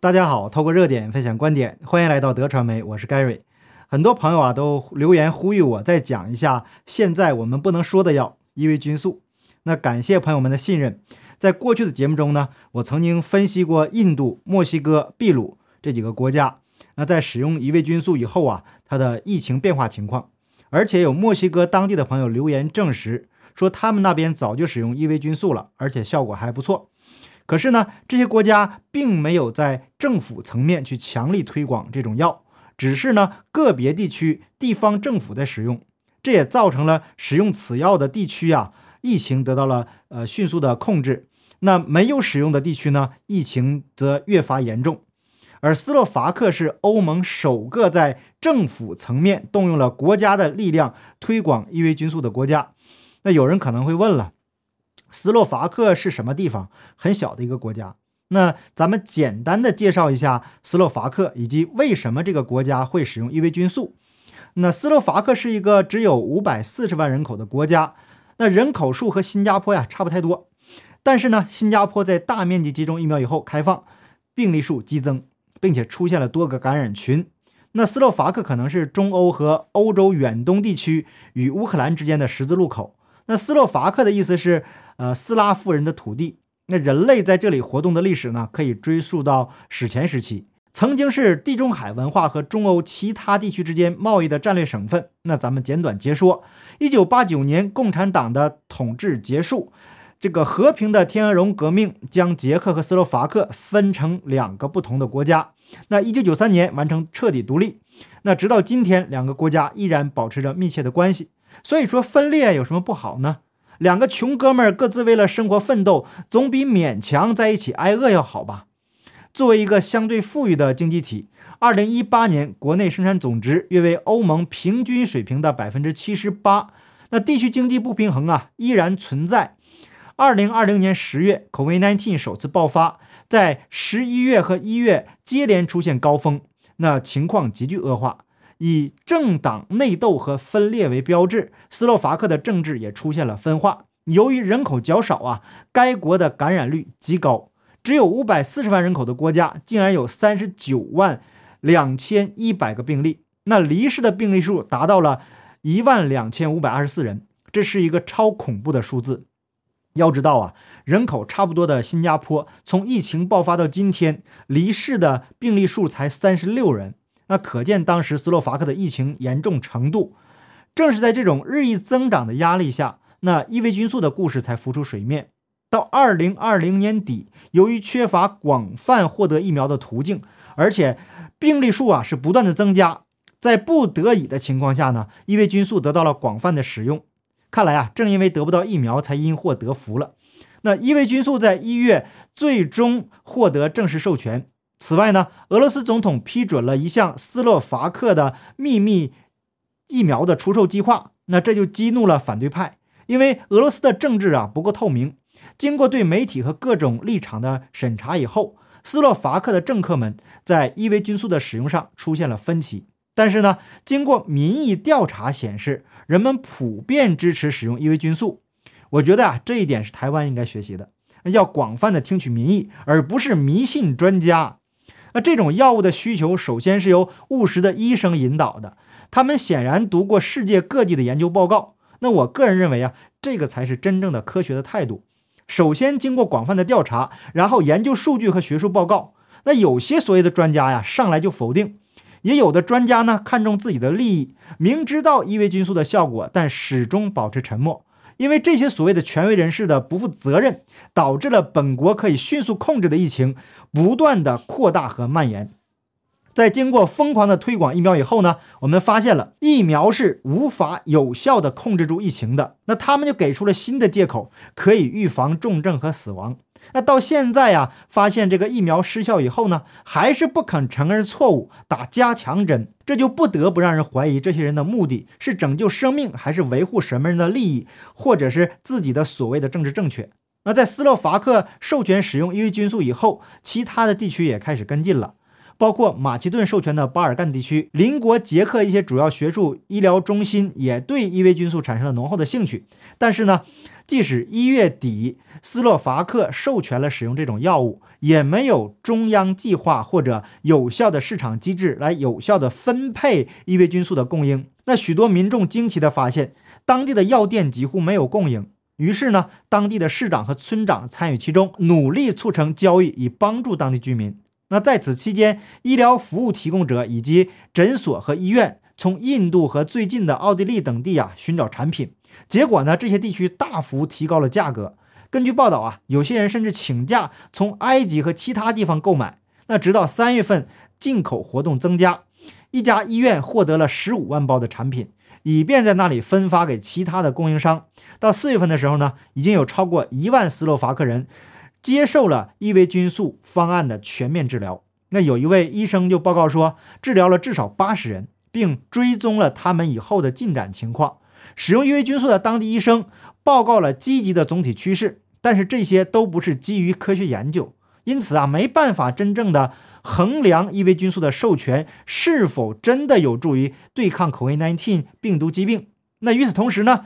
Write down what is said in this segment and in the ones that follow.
大家好，透过热点分享观点，欢迎来到德传媒，我是 Gary。很多朋友啊都留言呼吁我再讲一下现在我们不能说的药伊维菌素。那感谢朋友们的信任。在过去的节目中呢，我曾经分析过印度、墨西哥、秘鲁这几个国家，那在使用伊维菌素以后啊，它的疫情变化情况。而且有墨西哥当地的朋友留言证实，说他们那边早就使用伊维菌素了，而且效果还不错。可是呢，这些国家并没有在政府层面去强力推广这种药，只是呢个别地区地方政府在使用，这也造成了使用此药的地区啊，疫情得到了呃迅速的控制。那没有使用的地区呢，疫情则越发严重。而斯洛伐克是欧盟首个在政府层面动用了国家的力量推广伊维菌素的国家。那有人可能会问了。斯洛伐克是什么地方？很小的一个国家。那咱们简单的介绍一下斯洛伐克以及为什么这个国家会使用伊维菌素。那斯洛伐克是一个只有五百四十万人口的国家，那人口数和新加坡呀差不太多。但是呢，新加坡在大面积集中疫苗以后开放，病例数激增，并且出现了多个感染群。那斯洛伐克可能是中欧和欧洲远东地区与乌克兰之间的十字路口。那斯洛伐克的意思是。呃，斯拉夫人的土地，那人类在这里活动的历史呢，可以追溯到史前时期，曾经是地中海文化和中欧其他地区之间贸易的战略省份。那咱们简短截说：一九八九年，共产党的统治结束，这个和平的天鹅绒革命将捷克和斯洛伐克分成两个不同的国家。那一九九三年完成彻底独立，那直到今天，两个国家依然保持着密切的关系。所以说，分裂有什么不好呢？两个穷哥们儿各自为了生活奋斗，总比勉强在一起挨饿要好吧？作为一个相对富裕的经济体，二零一八年国内生产总值约为欧盟平均水平的百分之七十八。那地区经济不平衡啊，依然存在。二零二零年十月，COVID-19 首次爆发，在十一月和一月接连出现高峰，那情况急剧恶化。以政党内斗和分裂为标志，斯洛伐克的政治也出现了分化。由于人口较少啊，该国的感染率极高，只有五百四十万人口的国家，竟然有三十九万两千一百个病例，那离世的病例数达到了一万两千五百二十四人，这是一个超恐怖的数字。要知道啊，人口差不多的新加坡，从疫情爆发到今天，离世的病例数才三十六人。那可见当时斯洛伐克的疫情严重程度。正是在这种日益增长的压力下，那伊维菌素的故事才浮出水面。到二零二零年底，由于缺乏广泛获得疫苗的途径，而且病例数啊是不断的增加，在不得已的情况下呢，伊维菌素得到了广泛的使用。看来啊，正因为得不到疫苗，才因祸得福了。那伊维菌素在一月最终获得正式授权。此外呢，俄罗斯总统批准了一项斯洛伐克的秘密疫苗的出售计划，那这就激怒了反对派，因为俄罗斯的政治啊不够透明。经过对媒体和各种立场的审查以后，斯洛伐克的政客们在伊维菌素的使用上出现了分歧。但是呢，经过民意调查显示，人们普遍支持使用伊维菌素。我觉得啊，这一点是台湾应该学习的，要广泛的听取民意，而不是迷信专家。那这种药物的需求，首先是由务实的医生引导的，他们显然读过世界各地的研究报告。那我个人认为啊，这个才是真正的科学的态度。首先经过广泛的调查，然后研究数据和学术报告。那有些所谓的专家呀，上来就否定；也有的专家呢，看重自己的利益，明知道伊维菌素的效果，但始终保持沉默。因为这些所谓的权威人士的不负责任，导致了本国可以迅速控制的疫情不断的扩大和蔓延。在经过疯狂的推广疫苗以后呢，我们发现了疫苗是无法有效的控制住疫情的。那他们就给出了新的借口，可以预防重症和死亡。那到现在呀，发现这个疫苗失效以后呢，还是不肯承认错误，打加强针，这就不得不让人怀疑这些人的目的是拯救生命，还是维护什么人的利益，或者是自己的所谓的政治正确。那在斯洛伐克授权使用伊维菌素以后，其他的地区也开始跟进了，包括马其顿授权的巴尔干地区，邻国捷克一些主要学术医疗中心也对伊维菌素产生了浓厚的兴趣。但是呢？即使一月底斯洛伐克授权了使用这种药物，也没有中央计划或者有效的市场机制来有效的分配伊维菌素的供应。那许多民众惊奇地发现，当地的药店几乎没有供应。于是呢，当地的市长和村长参与其中，努力促成交易，以帮助当地居民。那在此期间，医疗服务提供者以及诊所和医院从印度和最近的奥地利等地啊寻找产品，结果呢，这些地区大幅提高了价格。根据报道啊，有些人甚至请假从埃及和其他地方购买。那直到三月份，进口活动增加，一家医院获得了十五万包的产品。以便在那里分发给其他的供应商。到四月份的时候呢，已经有超过一万斯洛伐克人接受了伊维菌素方案的全面治疗。那有一位医生就报告说，治疗了至少八十人，并追踪了他们以后的进展情况。使用伊维菌素的当地医生报告了积极的总体趋势，但是这些都不是基于科学研究，因此啊，没办法真正的。衡量伊维菌素的授权是否真的有助于对抗 COVID-19 病毒疾病？那与此同时呢？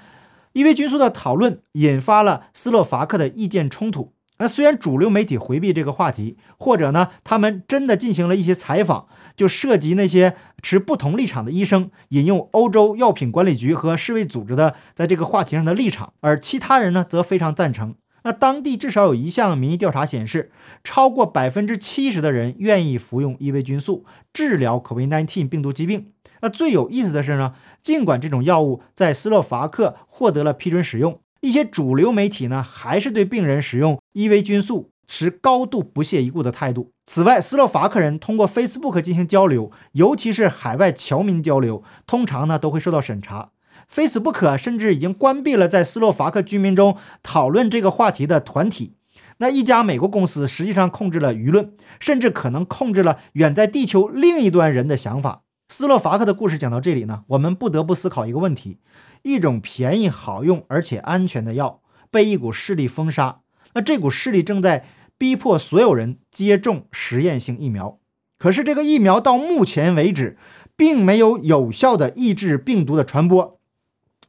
伊维菌素的讨论引发了斯洛伐克的意见冲突。那虽然主流媒体回避这个话题，或者呢，他们真的进行了一些采访，就涉及那些持不同立场的医生引用欧洲药品管理局和世卫组织的在这个话题上的立场，而其他人呢，则非常赞成。那当地至少有一项民意调查显示，超过百分之七十的人愿意服用伊维菌素治疗 COVID-19 病毒疾病。那最有意思的是呢，尽管这种药物在斯洛伐克获得了批准使用，一些主流媒体呢还是对病人使用伊维菌素持高度不屑一顾的态度。此外，斯洛伐克人通过 Facebook 进行交流，尤其是海外侨民交流，通常呢都会受到审查。Facebook 甚至已经关闭了在斯洛伐克居民中讨论这个话题的团体。那一家美国公司实际上控制了舆论，甚至可能控制了远在地球另一端人的想法。斯洛伐克的故事讲到这里呢，我们不得不思考一个问题：一种便宜、好用而且安全的药被一股势力封杀，那这股势力正在逼迫所有人接种实验性疫苗。可是这个疫苗到目前为止并没有有效的抑制病毒的传播。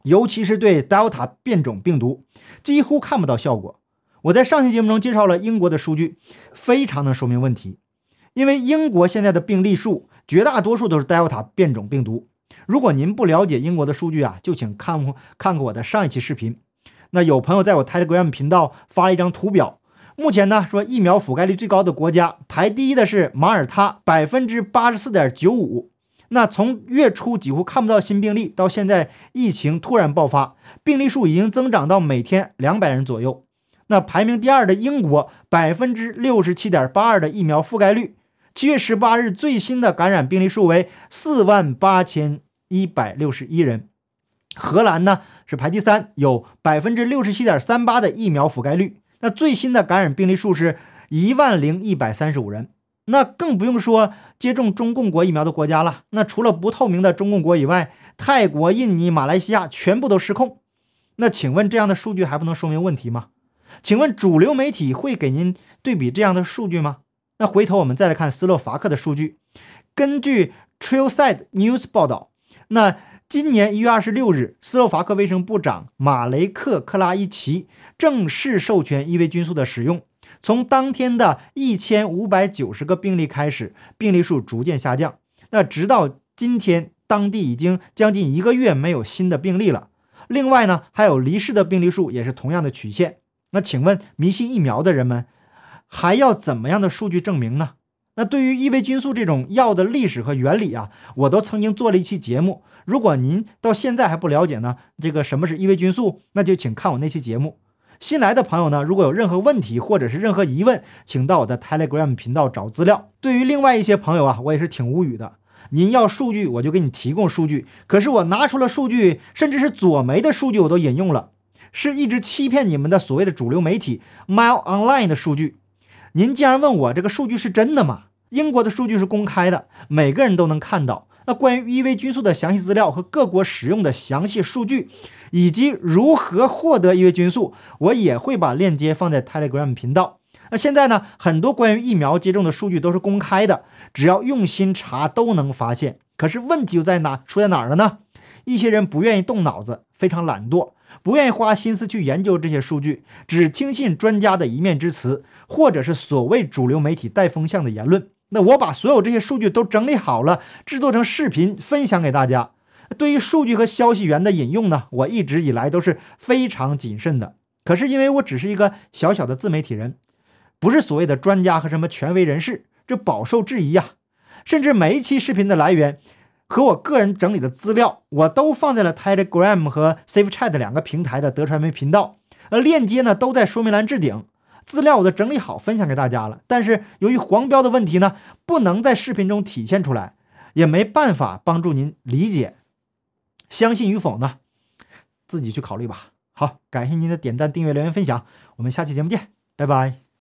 尤其是对 Delta 变种病毒，几乎看不到效果。我在上期节目中介绍了英国的数据，非常能说明问题。因为英国现在的病例数绝大多数都是 Delta 变种病毒。如果您不了解英国的数据啊，就请看看看我的上一期视频。那有朋友在我 Telegram 频道发了一张图表，目前呢说疫苗覆盖率最高的国家排第一的是马耳他，百分之八十四点九五。那从月初几乎看不到新病例，到现在疫情突然爆发，病例数已经增长到每天两百人左右。那排名第二的英国，百分之六十七点八二的疫苗覆盖率，七月十八日最新的感染病例数为四万八千一百六十一人。荷兰呢是排第三，有百分之六十七点三八的疫苗覆盖率，那最新的感染病例数是一万零一百三十五人。那更不用说接种中共国疫苗的国家了。那除了不透明的中共国以外，泰国、印尼、马来西亚全部都失控。那请问这样的数据还不能说明问题吗？请问主流媒体会给您对比这样的数据吗？那回头我们再来看斯洛伐克的数据。根据 t r i l s i d e News 报道，那今年一月二十六日，斯洛伐克卫生部长马雷克克拉伊奇正式授权伊维菌素的使用。从当天的一千五百九十个病例开始，病例数逐渐下降。那直到今天，当地已经将近一个月没有新的病例了。另外呢，还有离世的病例数也是同样的曲线。那请问，迷信疫苗的人们还要怎么样的数据证明呢？那对于伊维菌素这种药的历史和原理啊，我都曾经做了一期节目。如果您到现在还不了解呢，这个什么是伊维菌素，那就请看我那期节目。新来的朋友呢，如果有任何问题或者是任何疑问，请到我的 Telegram 频道找资料。对于另外一些朋友啊，我也是挺无语的。您要数据，我就给你提供数据，可是我拿出了数据，甚至是左媒的数据我都引用了，是一直欺骗你们的所谓的主流媒体 Mail Online 的数据。您竟然问我这个数据是真的吗？英国的数据是公开的，每个人都能看到。那关于伊维菌素的详细资料和各国使用的详细数据，以及如何获得伊维菌素，我也会把链接放在 Telegram 频道。那现在呢，很多关于疫苗接种的数据都是公开的，只要用心查都能发现。可是问题又在哪？出在哪儿了呢？一些人不愿意动脑子，非常懒惰，不愿意花心思去研究这些数据，只听信专家的一面之词，或者是所谓主流媒体带风向的言论。那我把所有这些数据都整理好了，制作成视频分享给大家。对于数据和消息源的引用呢，我一直以来都是非常谨慎的。可是因为我只是一个小小的自媒体人，不是所谓的专家和什么权威人士，这饱受质疑呀。甚至每一期视频的来源和我个人整理的资料，我都放在了 Telegram 和 Safe Chat 两个平台的德传媒频道，呃链接呢都在说明栏置顶。资料我都整理好分享给大家了，但是由于黄标的问题呢，不能在视频中体现出来，也没办法帮助您理解。相信与否呢，自己去考虑吧。好，感谢您的点赞、订阅、留言、分享，我们下期节目见，拜拜。